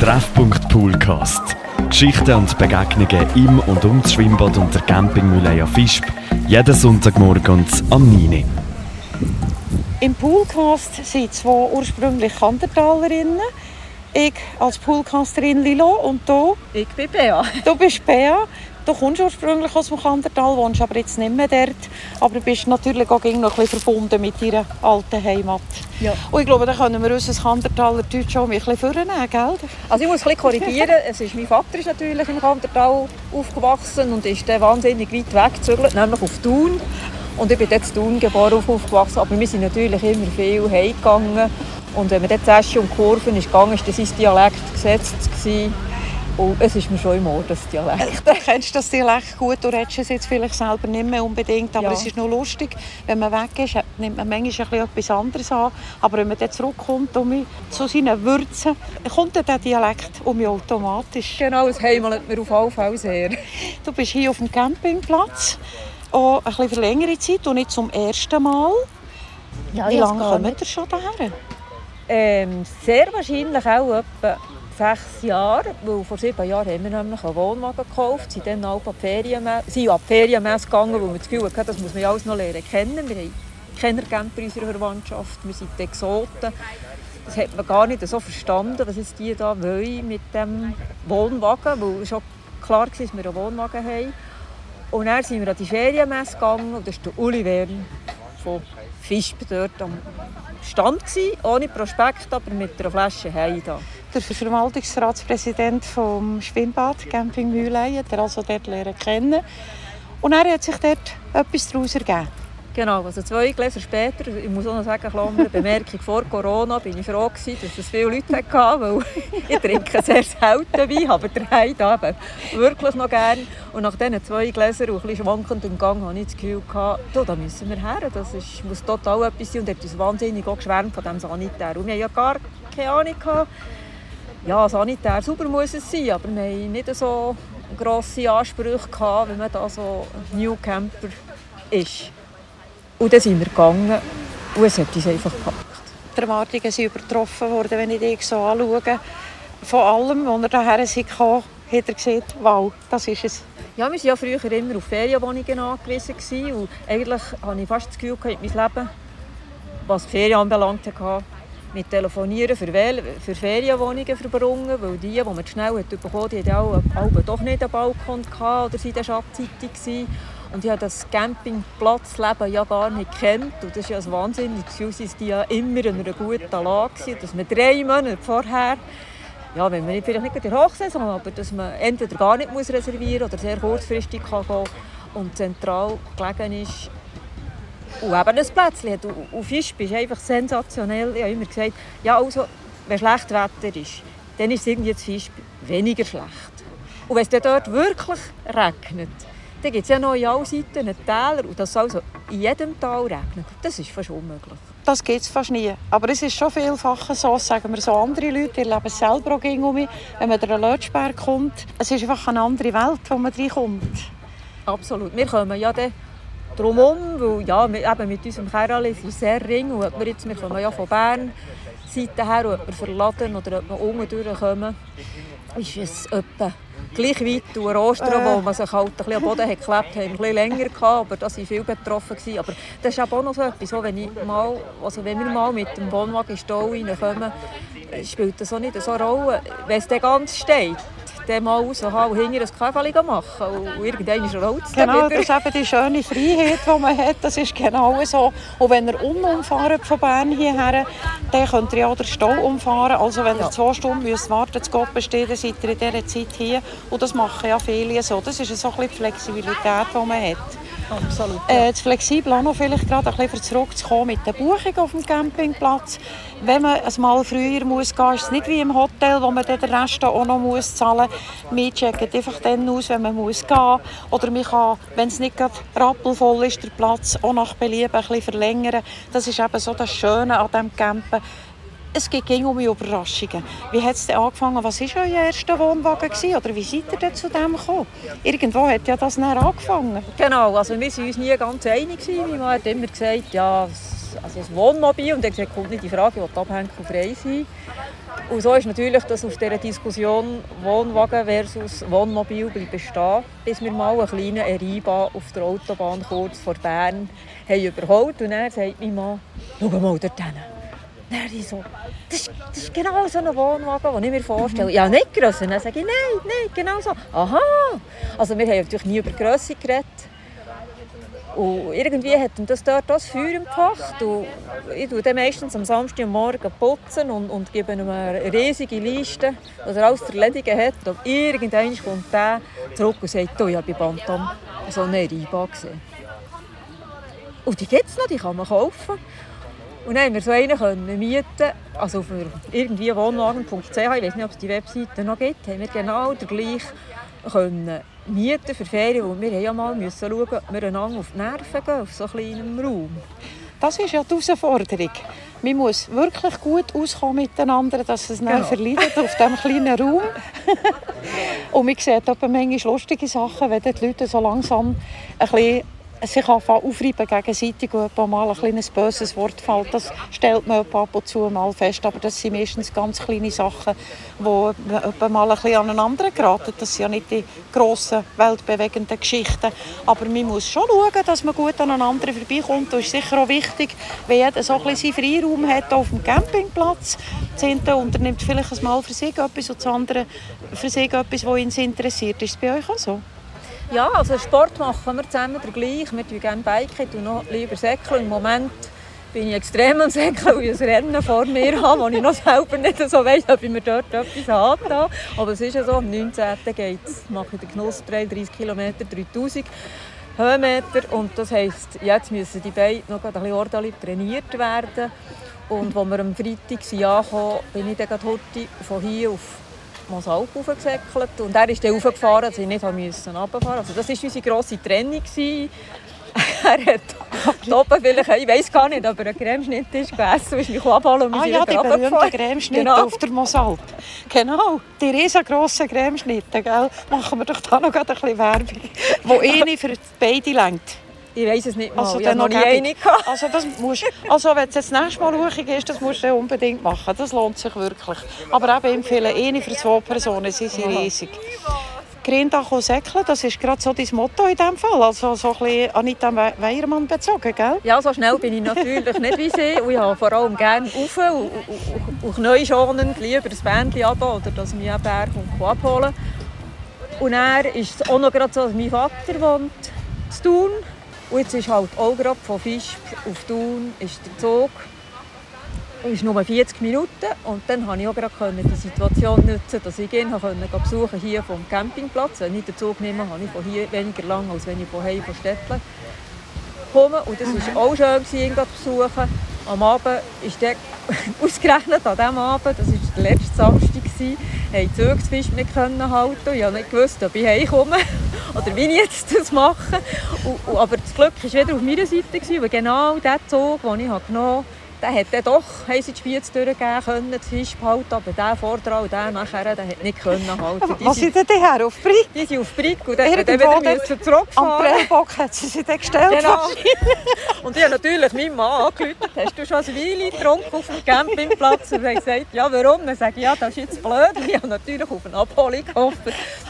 Treffpunkt Poolcast. Geschichten und Begegnungen im und um das Schwimmbad und der Campingmühle Fischb. Jeden Sonntagmorgen am 9. Im Poolcast sind zwei ursprünglich Kandertalerinnen. Ich als Poolcasterin Lilo und du? Ich bin Bea. Du bist Bea. Du kommst ursprünglich aus dem Kandertal, wohnst aber jetzt nicht mehr dort. Aber bist natürlich auch noch ein bisschen verbunden mit deiner alten Heimat. Ja. Und ich glaube, da können wir unser Kandertaler Deutsch auch ein bisschen vornehmen, gell? Also ich muss ein bisschen korrigieren. es ist, mein Vater ist natürlich im Kandertal aufgewachsen und ist dann wahnsinnig weit weggezügelt, nämlich auf Thun. Und ich bin dort in Thun geboren und aufgewachsen, aber wir sind natürlich immer viel heimgegangen. Und wenn man dort zuerst um Kurven ist gegangen, war sein Dialekt gesetzt. Gewesen. Und es ist mir schon im Ohr, das Dialekt. Du kennst das Dialekt gut, du redest es jetzt vielleicht selber nicht mehr unbedingt, aber Ja. es ist noch lustig, wenn man weg ist, nimmt man manchmal ein bisschen etwas anderes an, aber wenn man dann zurückkommt um zu seinen Würzen, kommt dann der Dialekt um mich automatisch. Genau, es heimelt mir auf alle Fälle sehr. Du bist hier auf dem Campingplatz, auch ein bisschen für längere Zeit und nicht zum ersten Mal. Ja, Wie lange kommt ihr schon daher? Ähm, sehr wahrscheinlich auch etwa sechs Jahre, weil vor sieben Jahren haben wir nämlich einen Wohnwagen gekauft, sind dann die Ferienmesse, die Ferienmesse gegangen, weil wir das Gefühl hatten, das muss man ja alles noch lernen kennen. Wir haben Kennercamper in unserer Verwandtschaft, wir sind Exoten. Das hat man gar nicht so verstanden, was jetzt die da wollen mit dem Wohnwagen, weil schon klar war, dass wir einen Wohnwagen haben. Und dann sind wir an die Ferienmesse gegangen und da war der Uli Wern von Fischb dort am Stand, gewesen, ohne Prospekt, aber mit einer Flasche Heim da. Der Verwaltungsratspräsident vom Schwimmbad Camping Mühlein hat er also dort lernen kennen. Und er hat sich dort etwas daraus ergeben. Genau, also zwei Gläser später, ich muss auch noch sagen, Klammer, Bemerkung vor Corona, bin ich froh gewesen, dass es viele Leute hatten, weil ich trinke sehr selten Wein, aber da eben wirklich noch gerne. Und nach diesen zwei Gläsern und ein bisschen schwankendem Gang hatte ich das Gefühl, gehabt, da müssen wir her, das ist, muss total etwas sein. Und er hat uns wahnsinnig geschwärmt von diesem Sanitär. Und wir hatten ja gar keine Ahnung, gehabt. ja, sanitär sauber muss es sein, aber wir hatten nicht so grosse Ansprüche, gehabt, wenn man da so New Camper ist. Und dann sind wir gegangen und es hat uns einfach gepackt. Die Erwartungen sind übertroffen worden, wenn ich dich so anschaue. Von allem, als er daher kam, hat er gesagt, wow, das ist es. Ja, wir waren ja früher immer auf Ferienwohnungen angewiesen. Und eigentlich hatte ich fast das Gefühl, gehabt, mein Leben, was die Ferien anbelangt, mit Telefonieren für, Wähl für Ferienwohnungen verbrungen. Weil die, die man schnell hat bekommen hat, die hatten auch, doch nicht einen Balkon gehabt, oder waren schattzeitig. gewesen. Und ich habe das Campingplatzleben ja gar nicht gekannt. Und das ist ja ein wahnsinniges Gefühl, dass die ja immer in einer guten Lage waren. Dass man drei Monate vorher ja, wenn man nicht, vielleicht nicht in der Hochsaison, aber dass man entweder gar nicht muss reservieren oder sehr kurzfristig kann gehen und zentral gelegen ist und eben ein Plätzchen hat. Und Fischb ist einfach sensationell. Ich habe immer gesagt, ja, also, wenn schlecht Wetter ist, dann ist irgendwie zu Fischb weniger schlecht. Und wenn es dort wirklich regnet, dann gibt es ja noch in allen Seiten einen Täler und das also in jedem Tal regnet. Das ist fast unmöglich. Das gibt es fast nie. Aber es ist schon vielfach so, sagen wir so andere Leute, die erleben es selber auch um mich, wenn man durch den Lötschberg kommt. Es ist einfach eine andere Welt, wo man reinkommt. Absolut. Wir kommen ja dann drumherum, weil ja, wir, eben mit unserem Kerl ist es sehr ring und wir, jetzt, wir kommen ja von Bern Seite her, ob wir verladen oder ob wir unten durchkommen, ist es etwa gleich weit durch Ostern, wo man sich halt ein bisschen am Boden hat geklebt hat, ein bisschen länger gehabt, aber da waren viele betroffen. Gewesen. Aber das ist auch noch so etwas, so, wenn, ich mal, also wenn wir mal mit dem Wohnwagen in den Stall reinkommen, spielt das auch nicht so eine Rolle. Wenn es dann ganz steht, dann mal raushauen und hinterher ein Käferchen machen und irgendwann rollt es dann Genau, das ist eben die schöne Freiheit, die man hat. Das ist genau so. Und wenn ihr unumfahrt von Bern hierher, dann könnt ihr ja auch den Stau umfahren. Also wenn ihr Ja. zwei Stunden müsst warten zu Gott besteht, dann seid ihr in dieser Zeit hier. Und das machen ja viele so. Das ist so ein bisschen die Flexibilität, die man hat. Absolut. Äh, das flexibel auch noch vielleicht gerade ein bisschen zurückzukommen mit der Buchung auf dem Campingplatz. Wenn man ein Mal früher muss gehen, ist es nicht wie im Hotel, wo man den Rest auch noch muss zahlen muss. Wir checken einfach dann aus, wenn man muss gehen Oder man kann, wenn es nicht gerade rappelvoll ist, der Platz auch nach Belieben ein bisschen verlängern. Das ist eben so das Schöne an diesem Campen. Es immer um Überraschungen. Wie hat es denn angefangen? Was war euer erster Wohnwagen? Gewesen? Oder wie seid ihr denn zu dem gekommen? Irgendwo hat ja das dann angefangen. Genau, also wir waren uns nie ganz einig. Mein Mann hat immer gesagt, ja, also das Wohnmobil, und hat gesagt, kommt nicht die Frage, will abhängen und frei sein. Und so ist natürlich das auf dieser Diskussion Wohnwagen versus Wohnmobil bestehen, bis wir mal einen kleinen Eriba auf der Autobahn kurz vor Bern haben überholt. Und dann sagt mein Mann, schau mal dort hin. Dann ich so, das ist, das ist genau so ein Wohnwagen, den ich mir vorstelle. Ja, nicht grösser. Dann sage ich, nein, nein, genau so. Aha. Also wir haben natürlich nie über Grösse geredet. Und irgendwie hat das dort das Feuer empfacht. Und ich tue dann meistens am Samstagmorgen putzen und, und gebe ihm eine riesige Liste, was er alles zu erledigen hat. Und irgendwann kommt der zurück und sagt, oh, ich habe bei Bantam so eine Riba gesehen. Und die gibt es noch, die kann man kaufen. Und dann haben wir so einen können mieten, also für irgendwie wohnwagen.ch, ich weiß nicht, ob es die Webseite noch gibt, haben wir genau den gleichen können mieten für Ferien, weil wir ja mal müssen schauen, ob wir einander auf die Nerven gehen, auf so kleinem Raum. Das ist ja die Herausforderung. Man muss wirklich gut auskommen miteinander, dass es nicht genau. verleidet auf diesem kleinen Raum. Und man sieht aber manchmal lustige Sachen, wenn die Leute so langsam ein bisschen sich aufreiben gegenseitig und mal ein kleines böses Wort fällt. Das stellt man ab und zu mal fest. Aber das sind meistens ganz kleine Sachen, die mal ein aneinander geraten. Das sind ja nicht die grossen, weltbewegenden Geschichten. Aber man muss schon schauen, dass man gut aneinander vorbeikommt. Das ist sicher auch wichtig, wenn jeder so ein bisschen Freiraum hat auf dem Campingplatz. Das eine unternimmt vielleicht mal für sich etwas und das andere für sich etwas, was ihn interessiert. Ist es bei euch auch so? Ja, also Sport machen wir zusammen gleich. Wir tun gerne Biken und noch lieber Säckeln. Im Moment bin ich extrem am Säckeln, weil ich ein Rennen vor mir habe, wo ich noch selber nicht so weiss, ob ich mir dort etwas habe. Aber es ist ja so, am 19. geht es, mache ich den Genuss 33 km, 3000 Höhenmeter. Und das heisst, jetzt müssen die Beine noch ein bisschen ordentlich trainiert werden. Und als wir am Freitag ankamen, bin ich dann heute von hier auf Mosalp hochgesäckelt und er ist dann hochgefahren, dass ich nicht runterfahren musste. Also das war unsere grosse Trennung. er hat oben vielleicht, ich weiß gar nicht, aber ein Cremeschnitt ist gegessen ist mich abholen und Ah ja, die berühmten Cremeschnitte genau. auf der Mosalp. Genau, die riesengroßen Cremeschnitte, gell? machen wir doch da noch ein bisschen Werbung, wo eine für beide lenkt. Ich weiß es nicht mal. Also, ich noch nie eine also, das musst, also wenn es das nächste Mal ruhig ist, das musst du unbedingt machen. Das lohnt sich wirklich. Aber eben empfehlen, eine für zwei Personen, sie sind riesig. Grindach säckeln, das ist gerade so dein Motto in diesem Fall. Also so ein bisschen Anita Weiermann bezogen, gell? Ja, so schnell bin ich natürlich nicht wie sie. Und ich habe vor allem gerne rauf und, und, und lieber das Bändchen ab oder dass mich ein Berg abholen Und er ist auch noch gerade so, dass mein Vater wohnt zu tun. Und jetzt ist halt auch gerade von Fisch auf Thun ist der Zug. Es ist nur 40 Minuten und dann konnte ich auch gerade die Situation nutzen, dass ich ihn besuchen hier vom Campingplatz. Wenn ich den Zug nehme, habe ich von hier weniger lang, als wenn ich von hier von Städtle komme. Und das war auch schön, ihn zu besuchen. Am Abend ist der ausgerechnet an diesem Abend, das war der letzte Samstag, haben die Zugfisch nicht halten. Ich habe nicht ob ich heimkomme oder wie ich jetzt das mache. Und, aber das Glück war wieder auf meiner Seite, weil genau der Zug, den ich genommen habe, der hat dann doch haben sie die Spitze durchgeben können, das Fisch behalten, aber der vordran und der nachher, der hat nicht können halten. Die Was sind denn die her, auf Brick? Die sind auf Brick und dann, dann wieder zurückfahren. Am Prellbock hat sie sich dann gestellt. Genau. und ich habe natürlich meinen Mann angerufen, hast du schon ein Weile getrunken auf dem Campingplatz? Und er hat gesagt, ja warum? Dann sage ich, ja das ist jetzt blöd. Ich habe natürlich auf eine Abholung gehofft,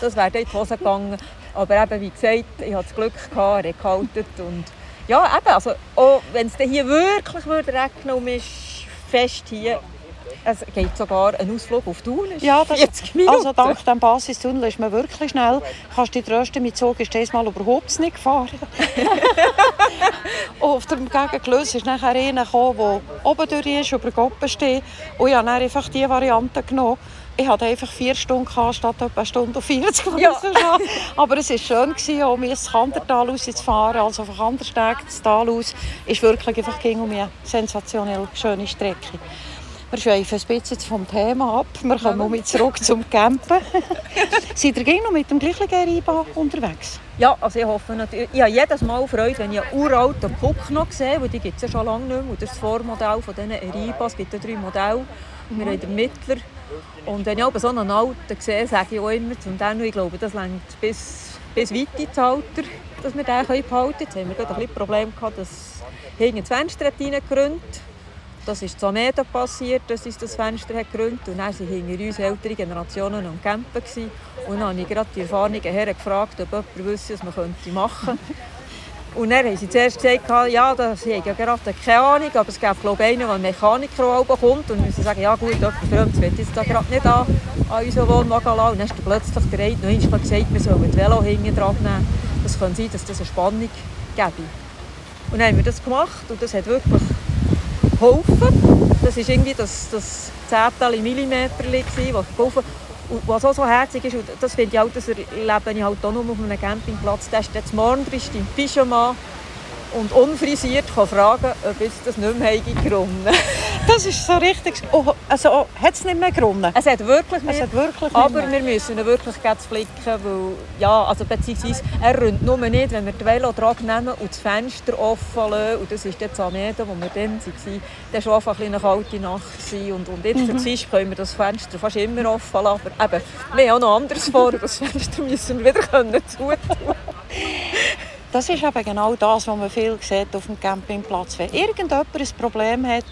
das wäre dann in die Hose gegangen. Aber eben, wie gesagt, ich hatte das Glück, gehabt, er hat gehalten und ja, eben, also wenn es hier wirklich würde regnen und ist fest hier, es geht sogar ein Ausflug auf Thun. Ja, das, 40 Minuten. Also dank dem Basistunnel ist man wirklich schnell. Kannst dich trösten, mit Zug ist das mal überhaupt nicht gefahren. auf dem Gegengelös ist nachher einer gekommen, der oben durch ist, über Goppen steht. Und ich habe dann einfach diese Variante genommen ich hatte einfach vier Stunden gehabt, statt etwa eine Stunde und 40 ja. Aber es war schön, gewesen, um ins Kandertal rauszufahren, also von Kandersteg das Tal aus. ist wirklich einfach um eine sensationell schöne Strecke. Wir schweifen ein bisschen vom Thema ab. Wir kommen ja. zurück zum Campen. Seid ihr noch mit dem gleichen Geriba unterwegs? Ja, also ich hoffe natürlich. Ich habe jedes Mal Freude, wenn ich einen uralten Puck noch sehe, weil die gibt es ja schon lange nicht mehr. Und das Vormodell von diesen Eribas, es gibt ja drei Modelle. Wir haben den Mittler. Und wenn ich aber so einen alten sehe, sage ich auch immer zum Daniel, ich glaube, das reicht bis, bis weit ins Alter, dass wir den behalten können. Jetzt haben wir gerade ein bisschen Problem gehabt, dass hinten das Fenster reingegründet Das ist zu Meter passiert, dass uns das Fenster hat gerühmt und dann waren hinter uns ältere Generationen am Campen. Und dann habe ich gerade die erfahrenen Herren gefragt, ob jemand wüsste, was man machen könnte. Und dann haben sie zuerst gesagt, ja, das ja gerade keine Ahnung, aber es gibt glaube ich einen, der einen Mechaniker kommt und wir sagen, ja gut, jemand Fremdes will jetzt da gerade nicht an, an unseren Wohnwagen lassen. Und dann ist plötzlich der eine noch einmal gesagt, wir sollen das Velo hinten dran nehmen. Das kann sein, dass das eine Spannung gäbe. Und dann haben wir das gemacht und das hat wirklich geholfen. Das war irgendwie das, das Zehntel Millimeter, das geholfen und was auch so herzig ist, und das finde ich auch, das erlebe ich halt auch nur auf einem Campingplatz, da ist jetzt morgen bist im Pyjama und unfrisiert kann fragen, ob es das nicht mehr gerunnen Das ist so richtig. Oh, also oh, hat es nicht mehr gerunnen? Es hat wirklich nicht. Es hat wirklich aber wir müssen ihn wirklich flicken, weil, ja, also beziehungsweise er rührt nur nicht, wenn wir den Velotrag nehmen und das Fenster offen lassen. Und das ist jetzt am Ende, wo wir dann waren. Das war einfach eine kalte Nacht. Und, und jetzt mhm. für können wir das Fenster fast immer offen lassen. Aber eben, wir haben auch noch anderes vor. Das Fenster müssen wir wieder zutun das ist eben genau das, was man viel sieht auf dem Campingplatz. Wenn irgendjemand ein Problem hat,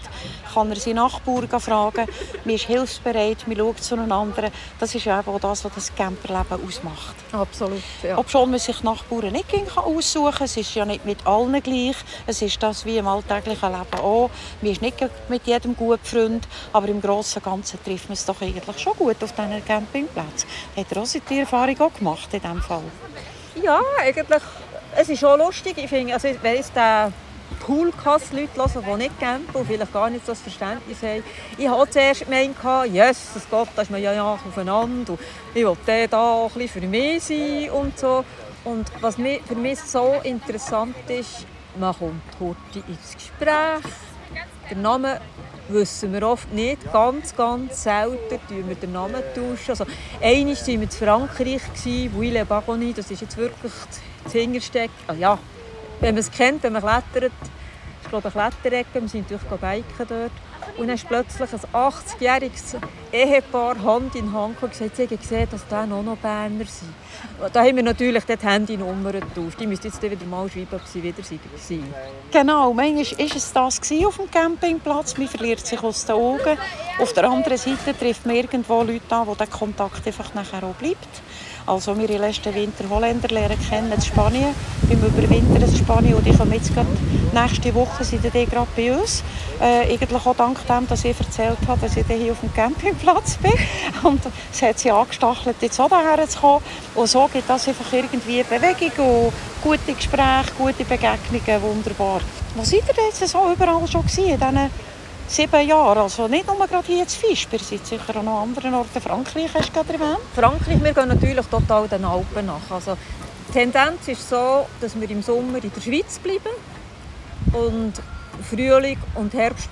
kann er seinen Nachbarn fragen. Man ist hilfsbereit, man schaut zueinander. Das ist eben auch das, was das Camperleben ausmacht. Absolut, ja. Obwohl man sich Nachbarn nicht aussuchen kann. Es ist ja nicht mit allen gleich. Es ist das wie im alltäglichen Leben auch. Man ist nicht mit jedem gut Freund, aber im Großen und Ganzen trifft man es doch eigentlich schon gut auf diesen Campingplatz. Hat auch die Erfahrung auch gemacht in diesem Fall? Ja, eigentlich es ist schon lustig. Ich finde, also, wenn es den Poolcast Leute hören, die nicht campen und vielleicht gar nicht so das Verständnis haben. Ich hatte zuerst gemeint, yes, das Gott, da ist man ja, ja aufeinander und ich will den da ein bisschen für mich sein und so. Und was für mich so interessant ist, man kommt heute ins Gespräch, der Name wissen wir oft nicht. Ganz, ganz selten tauschen wir den Namen. Also, einmal waren wir in Frankreich, Wille Bagoni, das ist jetzt wirklich das Hintersteck. Oh, ja, wenn man es kennt, wenn man klettert, ist glaube eine Kletterecke, wir sind natürlich biken dort. Und dann ist plötzlich ein 80-jähriges Ehepaar Hand in Hand und gesagt, sie haben gesehen, dass die auch noch Berner sind. Da haben wir natürlich die Handynummern getauscht. Die müsst jetzt wieder mal schreiben, ob sie wieder waren. Genau, manchmal war es das auf dem Campingplatz. Man verliert sich aus den Augen. Auf der anderen Seite trifft man irgendwo Leute an, wo der Kontakt einfach nachher auch bleibt. Also wir im letzten Winter Holländer lernen kennen in Spanien, beim Überwintern in Spanien und die kommen jetzt gerade nächste Woche sind die gerade bei uns. Äh, eigentlich auch dank dem, dass ich erzählt habe, dass ich hier auf dem Campingplatz bin. Und es hat sie angestachelt, jetzt auch hierher zu kommen. Und so gibt das einfach irgendwie Bewegung und gute Gespräche, gute Begegnungen, wunderbar. Wo seid ihr jetzt so überall schon gewesen, in sieben Jahre. Also nicht nur gerade hier in Fisch, wir sind sicher an anderen Orten. Frankreich hast du gerade erwähnt. Frankreich, wir gehen natürlich total den Alpen nach. Also, die Tendenz ist so, dass wir im Sommer in der Schweiz bleiben und Frühling und Herbst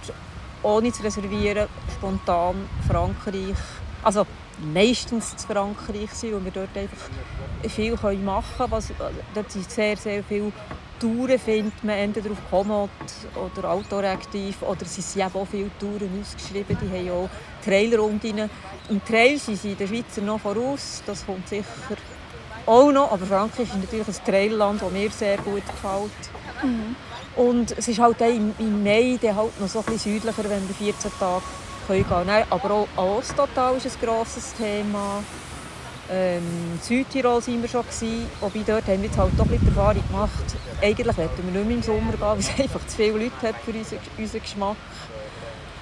ohne zu reservieren spontan Frankreich. Also meistens zu Frankreich sind, wo wir dort einfach viel machen können. Dort sind sehr, sehr viele Touren findet man entweder auf Komoot oder Outdoor-aktiv oder es sind auch viele Touren ausgeschrieben, die haben auch Trailrunden. Im Trail sind sie den Schweizer noch voraus, das kommt sicher auch noch, aber Frankreich ist natürlich ein Trailland, das mir sehr gut gefällt. Mhm. Und es ist halt im, im Mai dann halt noch so ein bisschen südlicher, wenn wir 14 Tage gehen können. Aber auch Osttotal ist ein grosses Thema. Ähm, Südtirol waren wir schon, gewesen, wobei dort haben wir jetzt halt doch ein die Erfahrung gemacht. Eigentlich wollten wir nicht mehr im Sommer gehen, weil es einfach zu viele Leute hat für unseren, unseren Geschmack.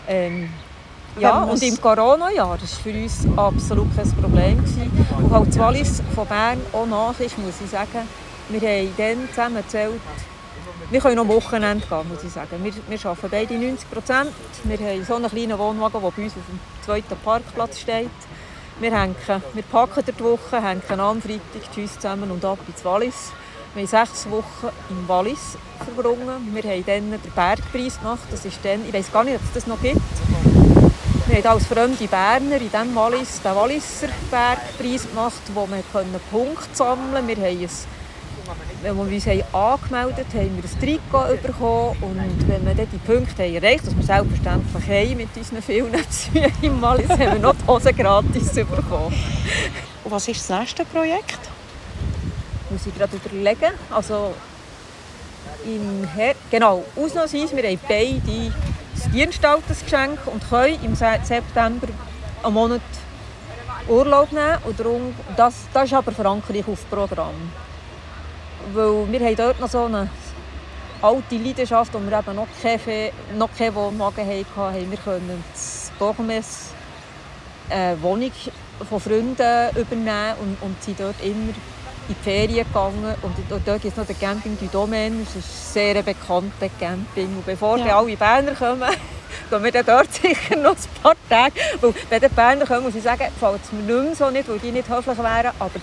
Ähm, ja, und im Corona-Jahr war für uns absolut kein Problem. Gewesen. Und halt das Wallis von Bern auch nach ist, muss ich sagen. Wir haben dann zusammen gezählt, wir können noch Wochenende gehen, muss ich sagen. Wir, wir arbeiten beide 90 Prozent. Wir haben so einen kleinen Wohnwagen, der bei uns auf dem zweiten Parkplatz steht. Wir, hängen, wir packen die Woche, hängen am Freitag Tschüss zusammen und ab ins Wallis. Wir haben sechs Wochen im Wallis verbrungen. Wir haben dann den Bergpreis gemacht. Das ist dann, ich weiß gar nicht, ob es das noch gibt. Wir haben als fremde Berner in diesem Wallis den Walliser Bergpreis gemacht, wo wir Punkte sammeln konnten. Wenn wir uns angemeldet haben, haben wir ein Trikot bekommen und wenn wir dann die Punkte haben erreicht haben, was wir selbstverständlich haben mit unseren vielen Besuchen im Wallis, haben wir noch die Hose gratis bekommen. Und was ist das nächste Projekt? Muss ich gerade überlegen. Also im Her genau, ausnahmsweise, wir haben beide das Dienstaltersgeschenk und können im September einen Monat Urlaub nehmen. Und darum, das, das ist aber Frankreich auf Programm. Weil wir haben dort noch so eine alte Leidenschaft, wo wir eben noch keine, noch keine Wohnwagen hatten, haben wir können das Bormes eine Wohnung von Freunden übernehmen und, und sind dort immer in die Ferien gegangen. Und dort gibt es noch den Camping du Domaine. Das ist ein sehr bekannter Camping. Und bevor ja. alle Berner kommen, gehen wir dann dort sicher noch ein paar Tage. Weil, wenn die Berner kommen, muss ich sagen, gefällt es mir nicht mehr so nicht, weil die nicht höflich wären. Aber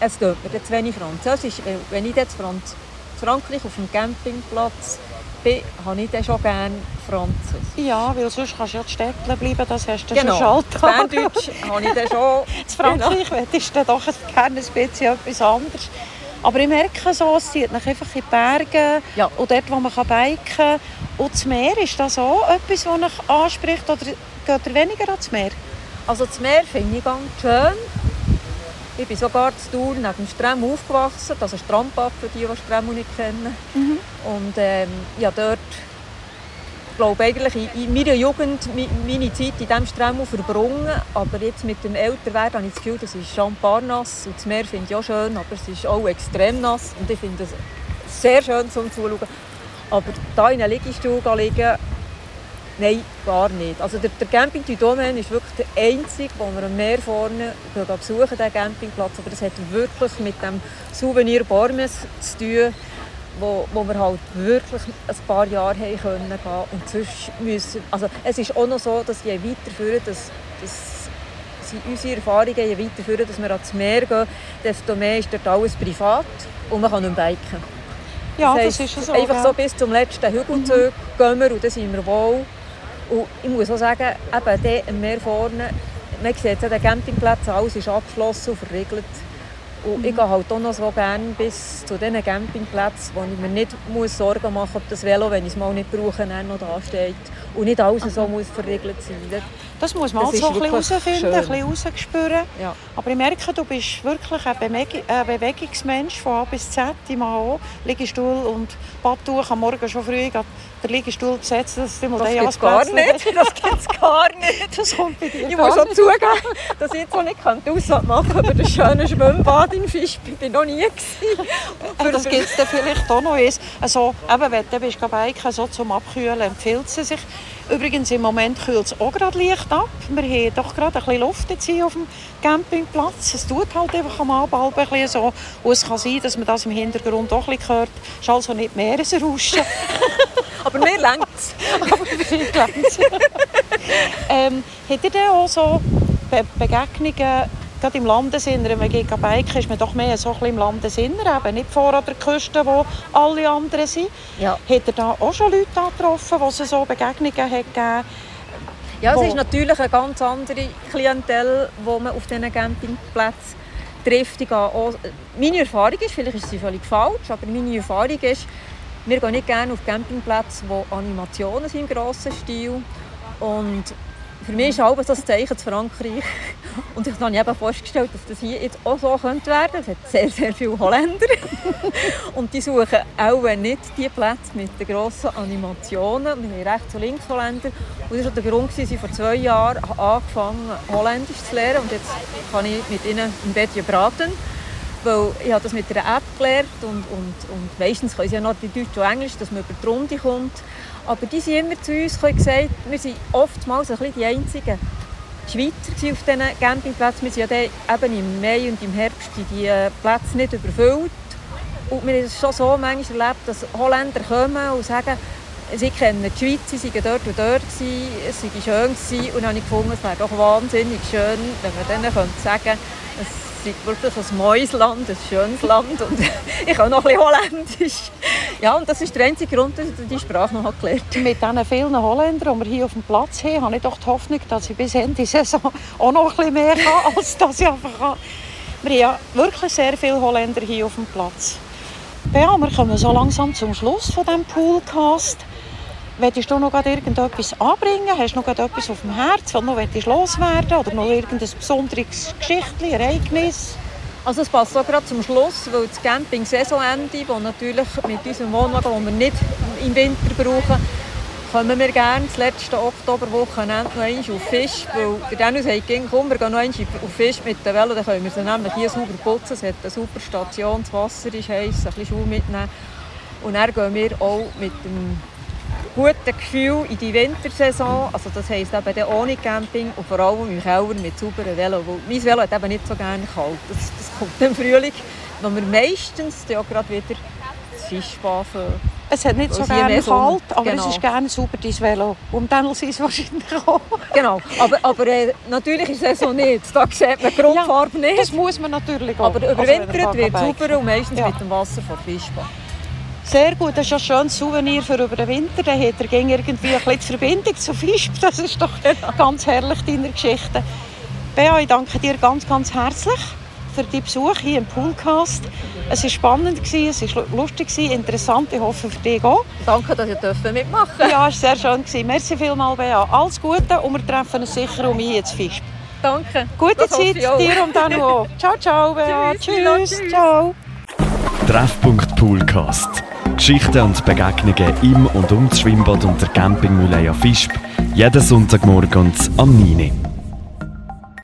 es tut mir zu wenig Französisch. Wenn ich jetzt Franz Frankreich auf dem Campingplatz bin, habe ich dann schon gerne Französisch. Ja, weil sonst kannst du ja Städtle bleiben, das hast du genau. schon Alltag. Berndeutsch habe ich dann schon. In Frankreich genau. ist dann doch gerne ein bisschen etwas anderes. Aber ich merke so, es zieht mich einfach in die Berge ja. und dort, wo man biken kann. Und das Meer, ist das auch etwas, das euch anspricht oder geht ihr weniger ans Meer? Also das Meer finde ich ganz schön. Ich bin sogar zu Thun neben dem Strem aufgewachsen, also Strandbad für die, die Strem nicht kennen. Mhm. Und ähm, ja, dort glaube eigentlich in, meiner Jugend meine Zeit in diesem Strem verbrungen. Aber jetzt mit dem Älterwerden habe ich das Gefühl, das ist Champarnass. Und das Meer finde ich auch schön, aber es ist auch extrem nass. Und ich finde es sehr schön zum Zuschauen. Aber da in einem Liegestuhl liegen, Nein, gar nicht. Also der, der Camping du Domaine ist wirklich der einzige, wo wir am Meer vorne besuchen, den Campingplatz. Aber das hat wirklich mit dem Souvenir Bormes zu tun, wo, wo wir halt wirklich ein paar Jahre haben können gehen. Und sonst müssen, also es ist auch noch so, dass je weiterführen, dass, dass sie unsere Erfahrungen je weiterführen, dass wir ans Meer gehen, desto mehr ist dort alles privat und man kann nicht biken. Ja, das, heisst, das ist so. Einfach so bis zum letzten Hügelzug mhm. gehen wir und dann sind wir wohl. Und ich muss auch sagen, eben der Meer vorne, man sieht an den Campingplätzen, alles ist abgeschlossen und verriegelt. Und mhm. ich gehe halt auch noch so gerne bis zu diesen Campingplätzen, wo ich mir nicht muss Sorgen machen muss, ob das Velo, wenn ich es mal nicht brauche, noch da steht. Und nicht alles so muss verriegelt sein. Das muss man das halt so ein bisschen herausfinden, ein bisschen rausspüren. Ja. Aber ich merke, du bist wirklich ein, Bewegungsmensch von A bis Z. Ich mache auch Liegestuhl und Badtuch am Morgen schon früh der Liegestuhl besetzt, mal das gibt's gar nicht. Das gibt es gar nicht. Das kommt bei dir Ich muss schon zugeben, dass ich jetzt auch nicht die Aussage machen kann über das schöne Schwimmbad in Fisch. Ich war noch nie. Gewesen. das gibt es vielleicht auch noch. Also, eben, wenn du bist biken, so zum Abkühlen empfiehlt es sich. Übrigens, im Moment kühlt es auch gerade leicht ab. Wir haben doch gerade ein bisschen Luft jetzt hier auf dem Campingplatz. Es tut halt einfach am Abend ein bisschen so. Und es kann sein, dass man das im Hintergrund auch ein bisschen hört. Es ist also nicht Meeresrauschen. Aber mir längt es. Aber mir längt es. ähm, habt ihr denn auch so Be Begegnungen gerade im Landesinneren, wenn man biken, ist man doch mehr so ein im Landesinneren, eben nicht vor an der Küste, wo alle anderen sind. Ja. Hat er da auch schon Leute getroffen, die es so Begegnungen hat gegeben Ja, es ist natürlich eine ganz andere Klientel, die man auf diesen Campingplätzen trifft. Ich auch, meine Erfahrung ist, vielleicht ist sie völlig falsch, aber meine Erfahrung ist, wir gehen nicht gerne auf Campingplätze, wo Animationen sind im grossen Stil. Und für mich ist alles das Zeichen zu Frankreich. Und ich habe mir vorgestellt, dass das hier jetzt auch so könnte werden. Es hat sehr, sehr viele Holländer. und die suchen auch nicht die Plätze mit den grossen Animationen. Wir haben rechts und links Holländer. Und das war der Grund, dass ich vor zwei Jahren angefangen Holländisch zu lernen. Und jetzt kann ich mit ihnen im Bett braten. Weil ich habe das mit einer App gelernt und, und, und meistens können sie ja noch die Deutsch und Englisch, dass man über die Runde kommt. Aber die sind immer zu uns gesagt, wir sind oftmals ein bisschen die einzigen Schweizer auf diesen Campingplätzen. Wir sind ja eben im Mai und im Herbst die Plätze nicht überfüllt. Und wir haben es schon so manchmal erlebt, dass Holländer kommen und sagen, sie kennen die Schweiz, sie waren dort und dort, es sei schön gewesen. Und dann habe ich gefunden, es wäre doch wahnsinnig schön, wenn man denen sagen könnte, ist wirklich ein Mäusland, ein schönes Land und ich kann noch ein bisschen Holländisch. Ja, und das ist der einzige Grund, dass ich die Sprache noch gelernt habe. Mit diesen vielen Holländern, die wir hier auf dem Platz haben, habe ich doch die Hoffnung, dass ich bis Ende Saison auch noch ein bisschen mehr kann, als das ich einfach kann. Wir haben ja wirklich sehr viele Holländer hier auf dem Platz. Ja, wir kommen so langsam zum Schluss von diesem Poolcast. Willst du noch irgendetwas anbringen? Hast du noch etwas auf dem Herz, was noch loswerden Oder noch irgendein besonderes Geschichtchen, Ereignis? Also es passt auch gerade zum Schluss, weil das Camping Saisonende, das natürlich mit unserem Wohnwagen, den wir nicht im Winter brauchen, kommen wir gerne das letzte Oktoberwochenende noch einmal auf Fisch, weil Dennis hat gesagt, komm, wir gehen noch einmal auf Fisch mit der Welle, dann können wir sie nämlich hier sauber putzen, es hat eine super Station, das Wasser ist heiß, ein bisschen Schuhe mitnehmen und dann gehen wir auch mit dem guten Gefühl in die Wintersaison, also das heisst eben ohne Camping und vor allem im Keller mit sauberen Velo, weil mein Velo hat eben nicht so gerne kalt, das, das kommt im Frühling, wo wir meistens ja gerade wieder das es hat nicht so gerne kalt, aber genau. es ist gerne sauber, dein Velo. Um dann ist es wahrscheinlich auch. Genau, aber, aber äh, natürlich ist es so nicht. Da sieht man die Grundfarbe ja, nicht. das muss man natürlich auch. Aber überwintert wird sauber und meistens ja. mit dem Wasser von. Sehr gut, das ist ein schönes Souvenir für über den Winter. Dann hat er irgendwie ein bisschen die Verbindung zu Fisch. Das ist doch ganz herrlich, deine Geschichte. Bea, ich danke dir ganz, ganz herzlich für deinen Besuch hier im Poolcast. Es war spannend, es war lustig, interessant. Ich hoffe für dich auch. Danke, dass ihr mitmachen durfte. Ja, es war sehr schön. Merci vielmals, Bea. Alles Gute und wir treffen uns sicher um mich jetzt Fisch. Danke. Gute Zeit dir und dann auch. Ciao, ciao, Bea. tschüss. tschüss. Ciao. Treffpunkt Poolcast. Geschichten und Begegnungen im und um das Schwimmbad und der Campingmühle Fisp. Jeden Sonntagmorgen am 9.